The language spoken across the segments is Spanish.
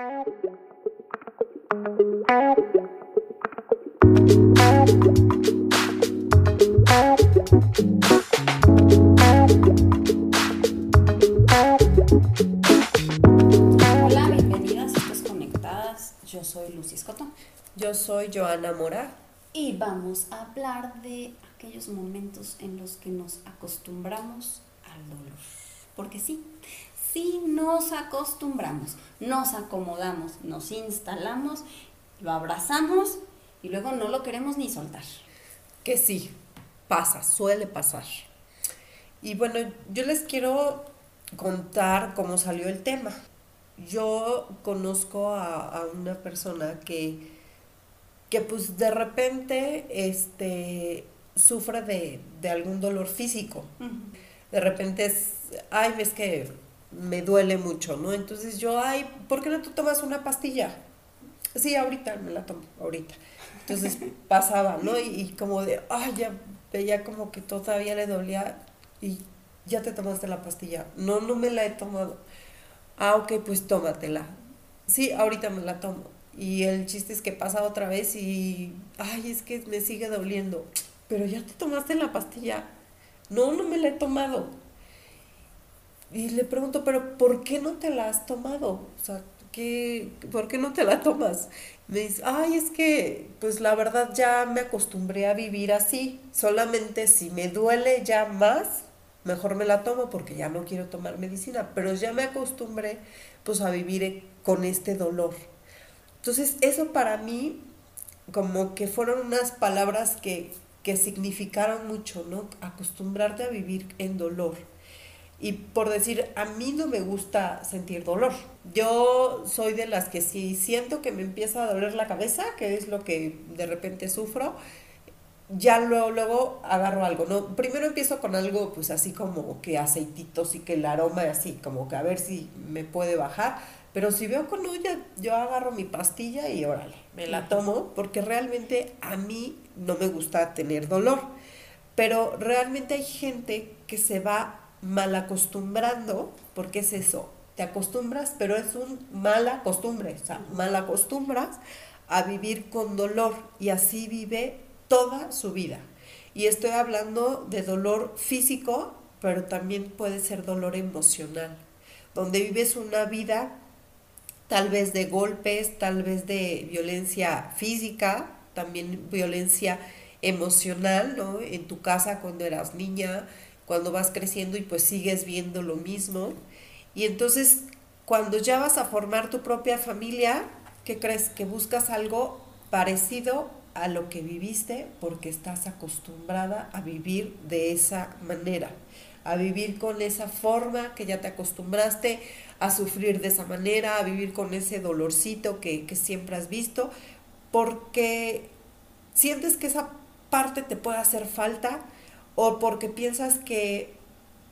Hola, bienvenidas a Estas Conectadas. Yo soy Lucy Escoto Yo soy Joana Mora. y vamos a hablar de aquellos momentos en los que nos acostumbramos al dolor. Porque sí, sí nos acostumbramos, nos acomodamos, nos instalamos, lo abrazamos y luego no lo queremos ni soltar. Que sí, pasa, suele pasar. Y bueno, yo les quiero contar cómo salió el tema. Yo conozco a, a una persona que, que pues de repente este, sufre de, de algún dolor físico. De repente es, ay, es que me duele mucho, ¿no? Entonces yo, ay, ¿por qué no tú tomas una pastilla? Sí, ahorita me la tomo, ahorita. Entonces pasaba, ¿no? Y, y como de, ay, ya veía como que todavía le dolía y ya te tomaste la pastilla. No, no me la he tomado. Ah, ok, pues tómatela. Sí, ahorita me la tomo. Y el chiste es que pasa otra vez y, ay, es que me sigue doliendo. Pero ya te tomaste la pastilla. No, no me la he tomado. Y le pregunto, pero ¿por qué no te la has tomado? O sea, ¿qué, ¿por qué no te la tomas? Me dice, ay, es que, pues la verdad ya me acostumbré a vivir así. Solamente si me duele ya más, mejor me la tomo porque ya no quiero tomar medicina. Pero ya me acostumbré, pues, a vivir con este dolor. Entonces, eso para mí, como que fueron unas palabras que, que significaron mucho, ¿no? Acostumbrarte a vivir en dolor. Y por decir, a mí no me gusta sentir dolor. Yo soy de las que si siento que me empieza a doler la cabeza, que es lo que de repente sufro, ya luego, luego agarro algo, ¿no? Primero empiezo con algo pues así como que aceititos y que el aroma así, como que a ver si me puede bajar. Pero si veo con olla, yo agarro mi pastilla y órale, me la tomo porque realmente a mí no me gusta tener dolor. Pero realmente hay gente que se va mal acostumbrando, porque es eso, te acostumbras, pero es un mala costumbre, o sea, mal acostumbras a vivir con dolor y así vive toda su vida. Y estoy hablando de dolor físico, pero también puede ser dolor emocional, donde vives una vida tal vez de golpes, tal vez de violencia física, también violencia emocional, ¿no? En tu casa cuando eras niña, cuando vas creciendo y pues sigues viendo lo mismo. Y entonces cuando ya vas a formar tu propia familia, ¿qué crees? Que buscas algo parecido a lo que viviste porque estás acostumbrada a vivir de esa manera, a vivir con esa forma que ya te acostumbraste, a sufrir de esa manera, a vivir con ese dolorcito que, que siempre has visto, porque sientes que esa parte te puede hacer falta o porque piensas que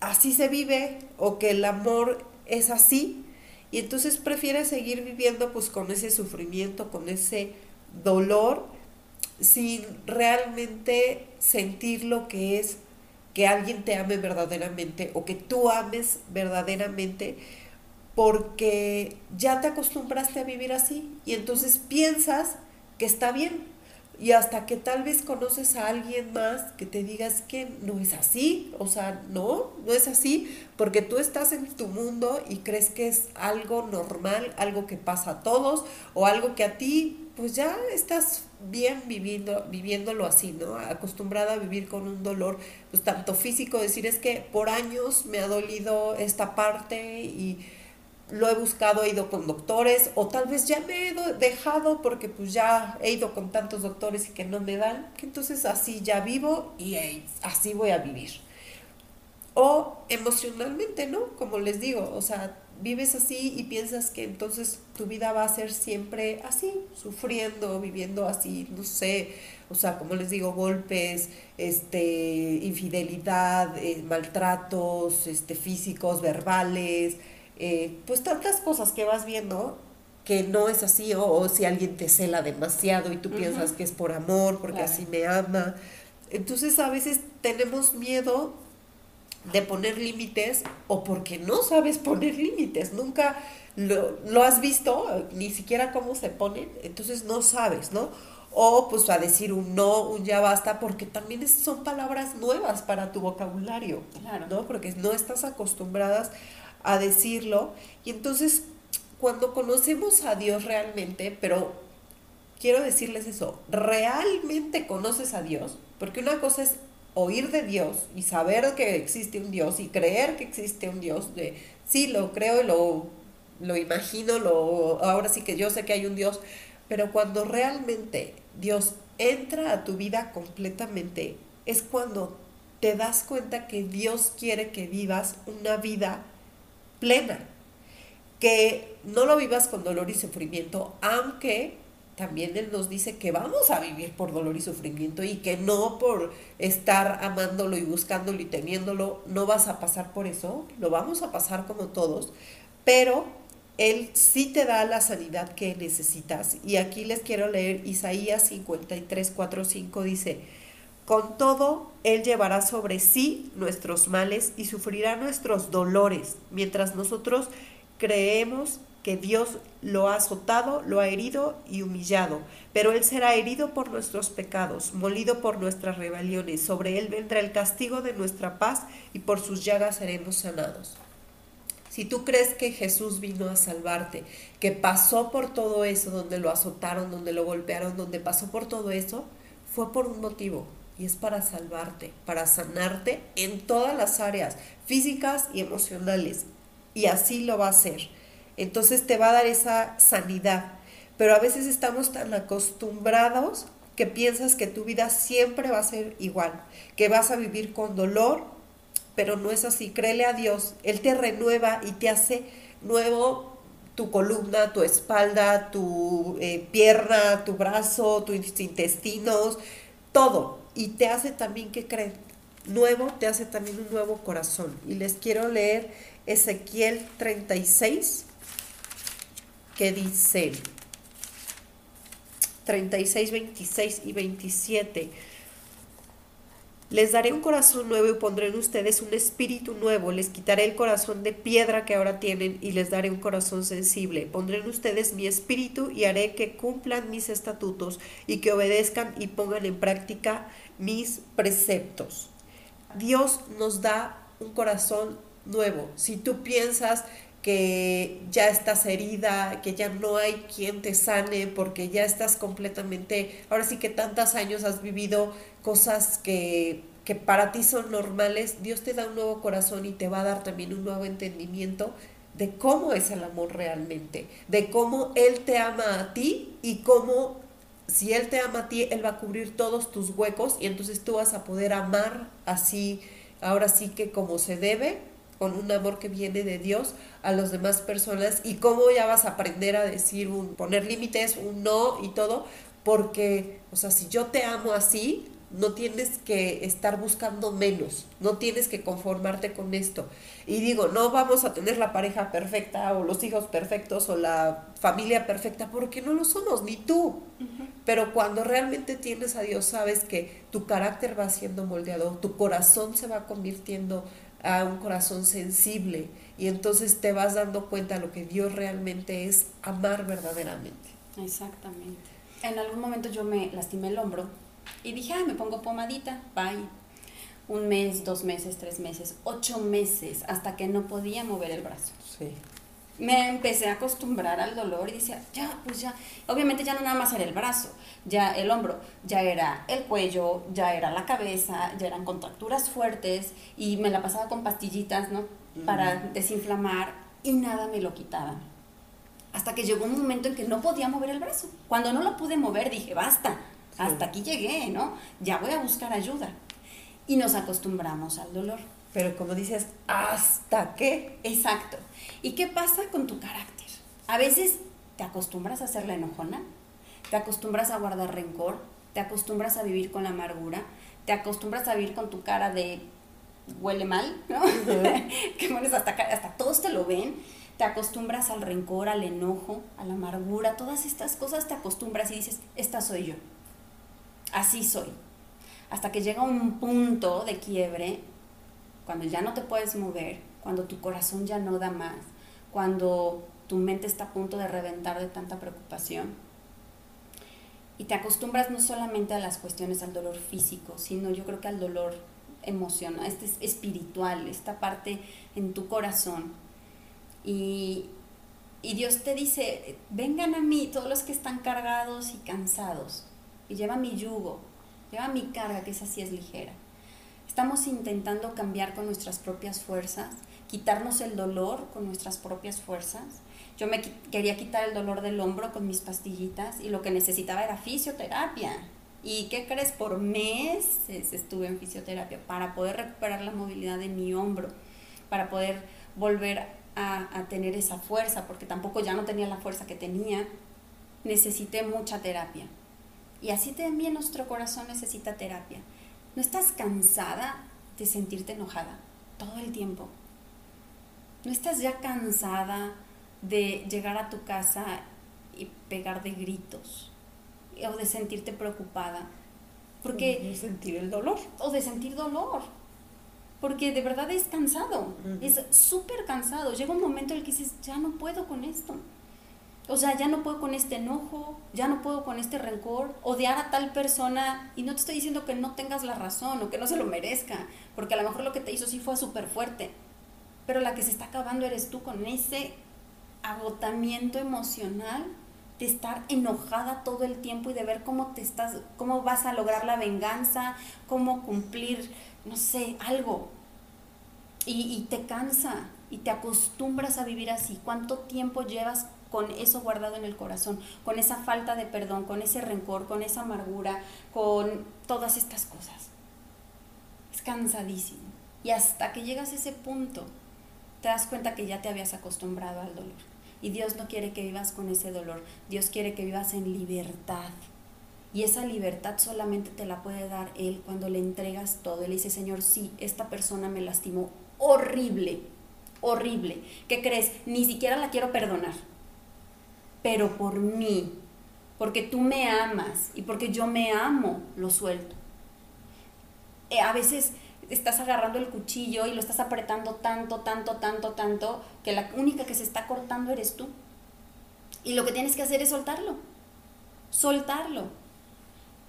así se vive o que el amor es así y entonces prefieres seguir viviendo pues con ese sufrimiento, con ese dolor sin realmente sentir lo que es que alguien te ame verdaderamente o que tú ames verdaderamente porque ya te acostumbraste a vivir así y entonces piensas que está bien y hasta que tal vez conoces a alguien más que te digas que no es así, o sea, no, no es así, porque tú estás en tu mundo y crees que es algo normal, algo que pasa a todos, o algo que a ti, pues ya estás bien viviendo, viviéndolo así, ¿no? Acostumbrada a vivir con un dolor, pues tanto físico, decir es que por años me ha dolido esta parte y lo he buscado, he ido con doctores o tal vez ya me he dejado porque pues ya he ido con tantos doctores y que no me dan, que entonces así ya vivo y así voy a vivir. O emocionalmente, ¿no? Como les digo, o sea, vives así y piensas que entonces tu vida va a ser siempre así, sufriendo, viviendo así, no sé, o sea, como les digo, golpes, este, infidelidad, eh, maltratos, este, físicos, verbales, eh, pues tantas cosas que vas viendo que no es así, o, o si alguien te cela demasiado y tú piensas que es por amor, porque Claro. así me ama. Entonces a veces tenemos miedo de poner límites o porque no sabes poner límites, nunca lo, lo, has visto, ni siquiera cómo se ponen, entonces no sabes, ¿no? O pues a decir un no, un ya basta, porque también son palabras nuevas para tu vocabulario, claro. ¿no? Porque no estás acostumbradas a decirlo. Y entonces, cuando conocemos a Dios realmente, pero quiero decirles eso, realmente conoces a Dios, porque una cosa es oír de Dios y saber que existe un Dios y creer que existe un Dios, de sí, lo creo y lo, lo imagino, lo, ahora sí que yo sé que hay un Dios, pero cuando realmente Dios entra a tu vida completamente, es cuando te das cuenta que Dios quiere que vivas una vida plena, que no lo vivas con dolor y sufrimiento, aunque también Él nos dice que vamos a vivir por dolor y sufrimiento y que no por estar amándolo y buscándolo y teniéndolo, no vas a pasar por eso, lo vamos a pasar como todos, pero Él sí te da la sanidad que necesitas. Y aquí les quiero leer Isaías 53, 4, 5 dice, con todo, Él llevará sobre sí nuestros males y sufrirá nuestros dolores, mientras nosotros creemos que Dios lo ha azotado, lo ha herido y humillado, pero Él será herido por nuestros pecados, molido por nuestras rebeliones, sobre Él vendrá el castigo de nuestra paz y por sus llagas seremos sanados. Si tú crees que Jesús vino a salvarte, que pasó por todo eso, donde lo azotaron, donde lo golpearon, donde pasó por todo eso, fue por un motivo, y es para salvarte, para sanarte en todas las áreas físicas y emocionales. Y así lo va a hacer. Entonces te va a dar esa sanidad. Pero a veces estamos tan acostumbrados que piensas que tu vida siempre va a ser igual, que vas a vivir con dolor, pero no es así. Créele a Dios, Él te renueva y te hace nuevo tu columna, tu espalda, tu eh, pierna, tu brazo, tus intestinos, todo. Y te hace también que creer. Nuevo, te hace también un nuevo corazón. Y les quiero leer Ezequiel 36, que dice 36, 26 y 27. Les daré un corazón nuevo y pondré en ustedes un espíritu nuevo. Les quitaré el corazón de piedra que ahora tienen y les daré un corazón sensible. Pondré en ustedes mi espíritu y haré que cumplan mis estatutos y que obedezcan y pongan en práctica mis preceptos. Dios nos da un corazón nuevo. Si tú piensas que ya estás herida, que ya no hay quien te sane, porque ya estás completamente, ahora sí que tantos años has vivido cosas que, que para ti son normales, Dios te da un nuevo corazón y te va a dar también un nuevo entendimiento de cómo es el amor realmente, de cómo Él te ama a ti y cómo si Él te ama a ti, Él va a cubrir todos tus huecos y entonces tú vas a poder amar así, ahora sí que como se debe, con un amor que viene de Dios a las demás personas y cómo ya vas a aprender a decir un poner límites, un no y todo, porque o sea, si yo te amo así, no tienes que estar buscando menos, no tienes que conformarte con esto. Y digo, no vamos a tener la pareja perfecta o los hijos perfectos o la familia perfecta, porque no lo somos, ni tú. Pero cuando realmente tienes a Dios, sabes que tu carácter va siendo moldeado, tu corazón se va convirtiendo a un corazón sensible y entonces te vas dando cuenta de lo que Dios realmente es amar verdaderamente. Exactamente. En algún momento yo me lastimé el hombro y dije, ay, me pongo pomadita, bye. Un mes, dos meses, tres meses, ocho meses, hasta que no podía mover el brazo. Sí me empecé a acostumbrar al dolor y decía, ya, pues ya, obviamente ya no nada más era el brazo, ya el hombro, ya era el cuello, ya era la cabeza, ya eran contracturas fuertes y me la pasaba con pastillitas, ¿no? Para desinflamar y nada me lo quitaba. Hasta que llegó un momento en que no podía mover el brazo. Cuando no lo pude mover dije, basta, hasta aquí llegué, ¿no? Ya voy a buscar ayuda. Y nos acostumbramos al dolor. Pero como dices, ¿hasta qué? Exacto. ¿Y qué pasa con tu carácter? A veces te acostumbras a ser la enojona, te acostumbras a guardar rencor, te acostumbras a vivir con la amargura, te acostumbras a vivir con tu cara de huele mal, ¿no? que pones hasta, hasta todos te lo ven. Te acostumbras al rencor, al enojo, a la amargura, todas estas cosas te acostumbras y dices, esta soy yo. Así soy. Hasta que llega un punto de quiebre cuando ya no te puedes mover, cuando tu corazón ya no da más, cuando tu mente está a punto de reventar de tanta preocupación. Y te acostumbras no solamente a las cuestiones al dolor físico, sino yo creo que al dolor emocional, este es espiritual, esta parte en tu corazón. Y, y Dios te dice, vengan a mí todos los que están cargados y cansados, y lleva mi yugo, lleva mi carga, que esa sí es ligera. Estamos intentando cambiar con nuestras propias fuerzas, quitarnos el dolor con nuestras propias fuerzas. Yo me quería quitar el dolor del hombro con mis pastillitas y lo que necesitaba era fisioterapia. ¿Y qué crees? Por meses estuve en fisioterapia para poder recuperar la movilidad de mi hombro, para poder volver a, a, tener esa fuerza, porque tampoco ya no tenía la fuerza que tenía. Necesité mucha terapia. Y así también nuestro corazón necesita terapia. ¿No estás cansada de sentirte enojada todo el tiempo? ¿No estás ya cansada de llegar a tu casa y pegar de gritos? O de sentirte preocupada. Porque, de sentir el dolor. O de sentir dolor. Porque de verdad es cansado. Es súper cansado. Llega un momento en el que dices, ya no puedo con esto. O sea, ya no puedo con este enojo, ya no puedo con este rencor, odiar a tal persona. Y no te estoy diciendo que no tengas la razón o que no se lo merezca, porque a lo mejor lo que te hizo sí fue súper fuerte. Pero la que se está acabando eres tú con ese agotamiento emocional de estar enojada todo el tiempo y de ver cómo te estás, cómo vas a lograr la venganza, cómo cumplir, no sé, algo. Y, y te cansa y te acostumbras a vivir así. ¿Cuánto tiempo llevas con eso guardado en el corazón, con esa falta de perdón, con ese rencor, con esa amargura, con todas estas cosas. Es cansadísimo. Y hasta que llegas a ese punto, te das cuenta que ya te habías acostumbrado al dolor. Y Dios no quiere que vivas con ese dolor. Dios quiere que vivas en libertad. Y esa libertad solamente te la puede dar Él cuando le entregas todo. Él dice, Señor, sí, esta persona me lastimó horrible, horrible. ¿Qué crees? Ni siquiera la quiero perdonar pero por mí, porque tú me amas y porque yo me amo, lo suelto. Eh, a veces estás agarrando el cuchillo y lo estás apretando tanto, tanto, tanto, tanto, que la única que se está cortando eres tú. Y lo que tienes que hacer es soltarlo, soltarlo.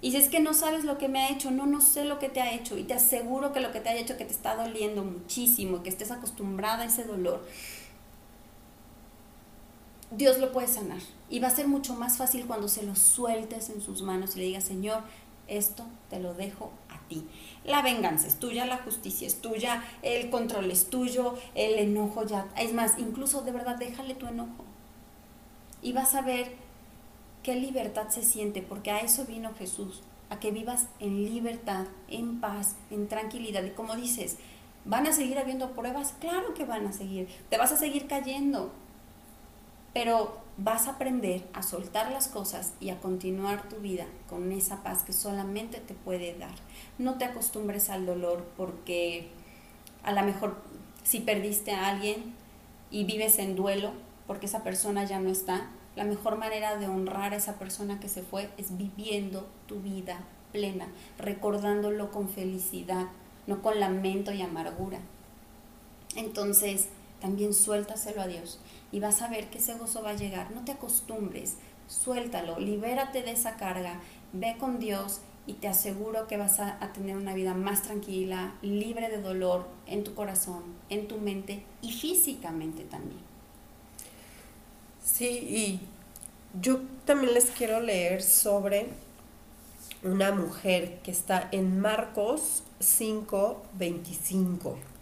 Y si es que no sabes lo que me ha hecho, no, no sé lo que te ha hecho. Y te aseguro que lo que te ha hecho que te está doliendo muchísimo, que estés acostumbrada a ese dolor, Dios lo puede sanar. Y va a ser mucho más fácil cuando se lo sueltes en sus manos y le digas, Señor, esto te lo dejo a ti. La venganza es tuya, la justicia es tuya, el control es tuyo, el enojo ya. Es más, incluso de verdad déjale tu enojo. Y vas a ver qué libertad se siente, porque a eso vino Jesús, a que vivas en libertad, en paz, en tranquilidad. Y como dices, ¿van a seguir habiendo pruebas? Claro que van a seguir. Te vas a seguir cayendo, pero vas a aprender a soltar las cosas y a continuar tu vida con esa paz que solamente te puede dar. No te acostumbres al dolor porque a lo mejor si perdiste a alguien y vives en duelo porque esa persona ya no está, la mejor manera de honrar a esa persona que se fue es viviendo tu vida plena, recordándolo con felicidad, no con lamento y amargura. Entonces, también suéltaselo a Dios y vas a ver que ese gozo va a llegar. No te acostumbres, suéltalo, libérate de esa carga, ve con Dios y te aseguro que vas a, tener una vida más tranquila, libre de dolor en tu corazón, en tu mente y físicamente también. Sí, y yo también les quiero leer sobre una mujer que está en Marcos 5, 25.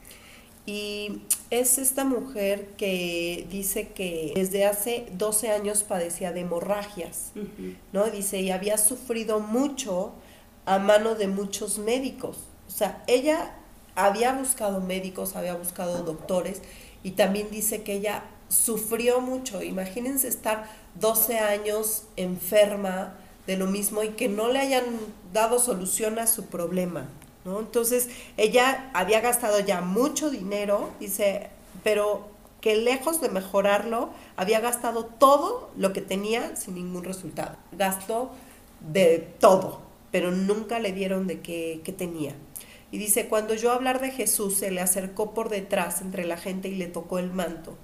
Y es esta mujer que dice que desde hace 12 años padecía de hemorragias, ¿no? Dice, y había sufrido mucho a mano de muchos médicos. O sea, ella había buscado médicos, había buscado doctores y también dice que ella sufrió mucho. Imagínense estar 12 años enferma de lo mismo y que no le hayan dado solución a su problema. Entonces, ella había gastado ya mucho dinero, dice, pero que lejos de mejorarlo, había gastado todo lo que tenía sin ningún resultado. Gastó de todo, pero nunca le dieron de qué, tenía. Y dice, cuando yo hablar de Jesús, se le acercó por detrás entre la gente y le tocó el manto.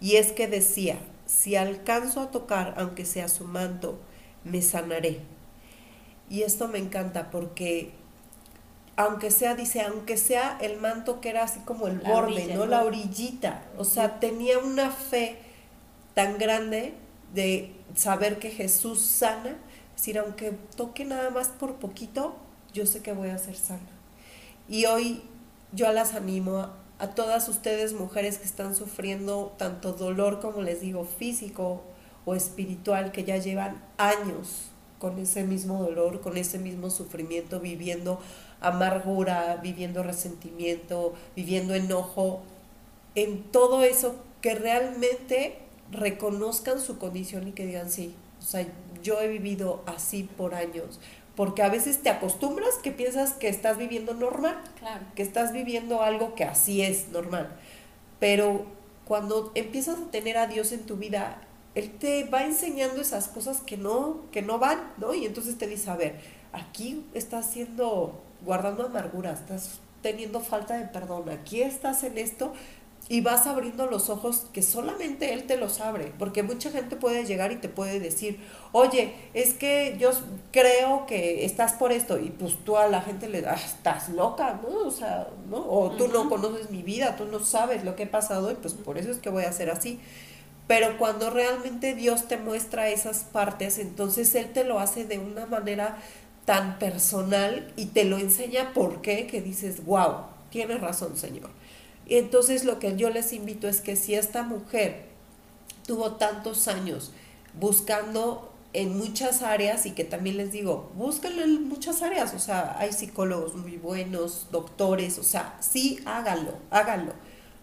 Y es que decía, si alcanzo a tocar, aunque sea su manto, me sanaré. Y esto me encanta porque, aunque sea, dice, aunque sea el manto que era así como el borde, ¿no? La orillita. O sea, tenía una fe tan grande de saber que Jesús sana. Es decir, aunque toque nada más por poquito, yo sé que voy a ser sana. Y hoy yo las animo a todas ustedes mujeres que están sufriendo tanto dolor como les digo físico o espiritual, que ya llevan años con ese mismo dolor, con ese mismo sufrimiento, viviendo amargura, viviendo resentimiento, viviendo enojo, en todo eso que realmente reconozcan su condición y que digan, sí, o sea, yo he vivido así por años, porque a veces te acostumbras que piensas que estás viviendo normal, que estás viviendo algo que así es normal, pero cuando empiezas a tener a Dios en tu vida, Él te va enseñando esas cosas que no, que no van, ¿no? Y entonces te dice, a ver, aquí estás siendo, guardando amargura, estás teniendo falta de perdón, aquí estás en esto, y vas abriendo los ojos que solamente Él te los abre, porque mucha gente puede llegar y te puede decir, oye, es que yo creo que estás por esto, y pues tú a la gente le das, estás loca, ¿no? O sea, ¿no? O tú no conoces mi vida, tú no sabes lo que he pasado, y pues por eso es que voy a ser así. Pero cuando realmente Dios te muestra esas partes, entonces Él te lo hace de una manera tan personal y te lo enseña por qué, que dices, wow, tienes razón, Señor. Y entonces lo que yo les invito es que si esta mujer tuvo tantos años buscando en muchas áreas y que también les digo, búsquenlo en muchas áreas, o sea, hay psicólogos muy buenos, doctores, o sea, sí, háganlo, háganlo.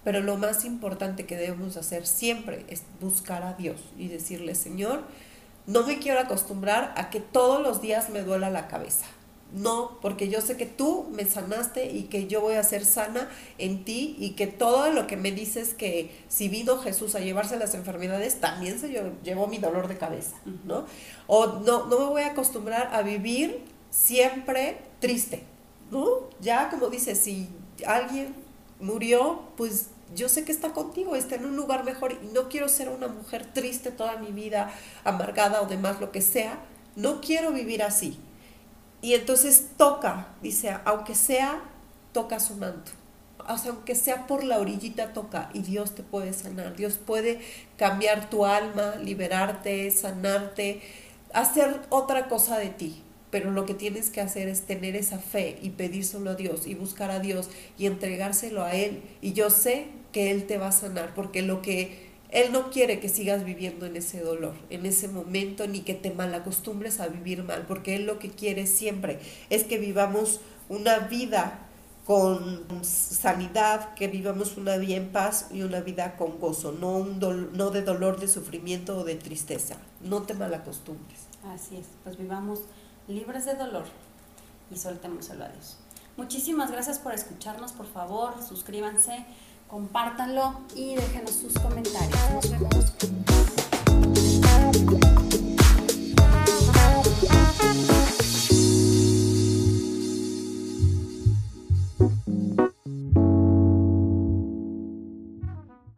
Pero lo más importante que debemos hacer siempre es buscar a Dios y decirle, Señor, no me quiero acostumbrar a que todos los días me duela la cabeza. No, porque yo sé que tú me sanaste y que yo voy a ser sana en ti y que todo lo que me dices que si vino Jesús a llevarse las enfermedades, también se llevó mi dolor de cabeza, ¿no? O no, no me voy a acostumbrar a vivir siempre triste, ¿no? Ya como dice, si alguien murió, pues yo sé que está contigo, está en un lugar mejor y no quiero ser una mujer triste toda mi vida, amargada o demás, lo que sea. No quiero vivir así. Y entonces toca, dice, aunque sea, toca su manto. O sea, aunque sea por la orillita, toca y Dios te puede sanar. Dios puede cambiar tu alma, liberarte, sanarte, hacer otra cosa de ti. Pero lo que tienes que hacer es tener esa fe y pedírselo a Dios y buscar a Dios y entregárselo a Él. Y yo sé que Él te va a sanar, porque lo que él no quiere que sigas viviendo en ese dolor, en ese momento, ni que te malacostumbres a vivir mal, porque Él lo que quiere siempre es que vivamos una vida con sanidad, que vivamos una vida en paz y una vida con gozo, no, un no de dolor, de sufrimiento o de tristeza. No te malacostumbres. Así es, pues vivamos libres de dolor y soltémoselo a Dios. Muchísimas gracias por escucharnos, por favor, suscríbanse compártanlo y déjenos sus comentarios. Nos vemos.